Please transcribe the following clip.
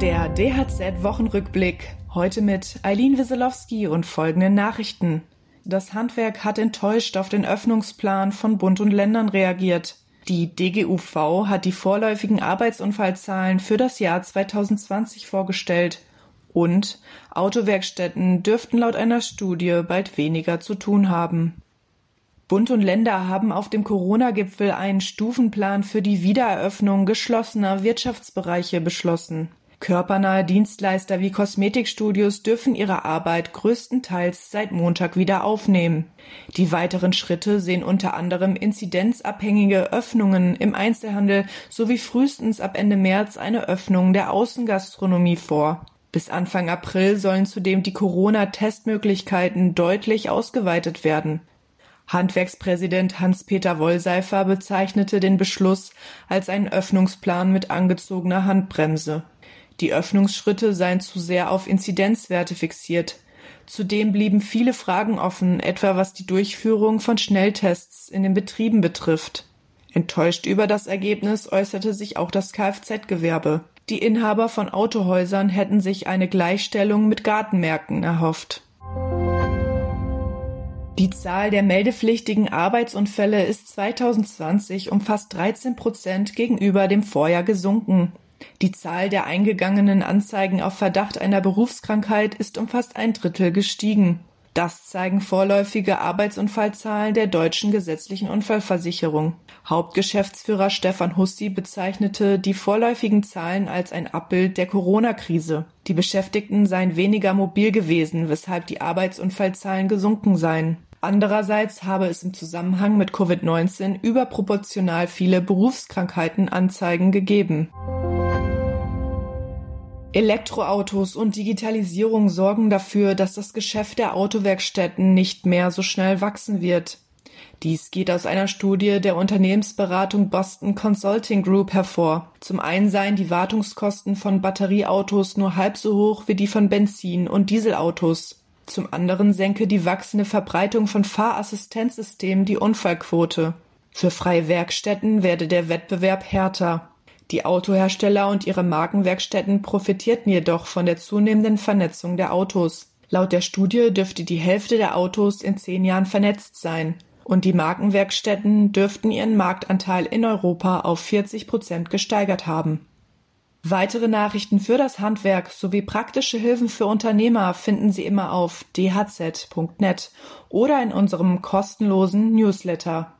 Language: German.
DHZ Wochenrückblick. Heute mit Eileen Wieselowski und folgenden Nachrichten. Das Handwerk hat enttäuscht auf den Öffnungsplan von Bund und Ländern reagiert. Die DGUV hat die vorläufigen Arbeitsunfallzahlen für das Jahr 2020 vorgestellt. Und Autowerkstätten dürften laut einer Studie bald weniger zu tun haben. Bund und Länder haben auf dem Corona-Gipfel einen Stufenplan für die Wiedereröffnung geschlossener Wirtschaftsbereiche beschlossen. Körpernahe Dienstleister wie Kosmetikstudios dürfen ihre Arbeit größtenteils seit Montag wieder aufnehmen. Die weiteren Schritte sehen unter anderem inzidenzabhängige Öffnungen im Einzelhandel sowie frühestens ab Ende März eine Öffnung der Außengastronomie vor. Bis Anfang April sollen zudem die Corona-Testmöglichkeiten deutlich ausgeweitet werden. Handwerkspräsident Hans-Peter Wollseifer bezeichnete den Beschluss als einen Öffnungsplan mit angezogener Handbremse. Die Öffnungsschritte seien zu sehr auf Inzidenzwerte fixiert. Zudem blieben viele Fragen offen, etwa was die Durchführung von Schnelltests in den Betrieben betrifft. Enttäuscht über das Ergebnis äußerte sich auch das Kfz-Gewerbe. Die Inhaber von Autohäusern hätten sich eine Gleichstellung mit Gartenmärkten erhofft. Die Zahl der meldepflichtigen Arbeitsunfälle ist 2020 um fast 13 Prozent gegenüber dem Vorjahr gesunken. Die Zahl der eingegangenen Anzeigen auf Verdacht einer Berufskrankheit ist um fast ein Drittel gestiegen. Das zeigen vorläufige Arbeitsunfallzahlen der deutschen gesetzlichen Unfallversicherung. Hauptgeschäftsführer Stefan Hussi bezeichnete die vorläufigen Zahlen als ein Abbild der Corona-Krise. Die Beschäftigten seien weniger mobil gewesen, weshalb die Arbeitsunfallzahlen gesunken seien. Andererseits habe es im Zusammenhang mit Covid-19 überproportional viele Berufskrankheitenanzeigen gegeben. Elektroautos und Digitalisierung sorgen dafür, dass das Geschäft der Autowerkstätten nicht mehr so schnell wachsen wird. Dies geht aus einer Studie der Unternehmensberatung Boston Consulting Group hervor. Zum einen seien die Wartungskosten von Batterieautos nur halb so hoch wie die von Benzin- und Dieselautos. Zum anderen senke die wachsende Verbreitung von Fahrassistenzsystemen die Unfallquote. Für freie Werkstätten werde der Wettbewerb härter. Die Autohersteller und ihre Markenwerkstätten profitierten jedoch von der zunehmenden Vernetzung der Autos. Laut der Studie dürfte die Hälfte der Autos in zehn Jahren vernetzt sein und die Markenwerkstätten dürften ihren Marktanteil in Europa auf 40 Prozent gesteigert haben. Weitere Nachrichten für das Handwerk sowie praktische Hilfen für Unternehmer finden Sie immer auf dhz.net oder in unserem kostenlosen Newsletter.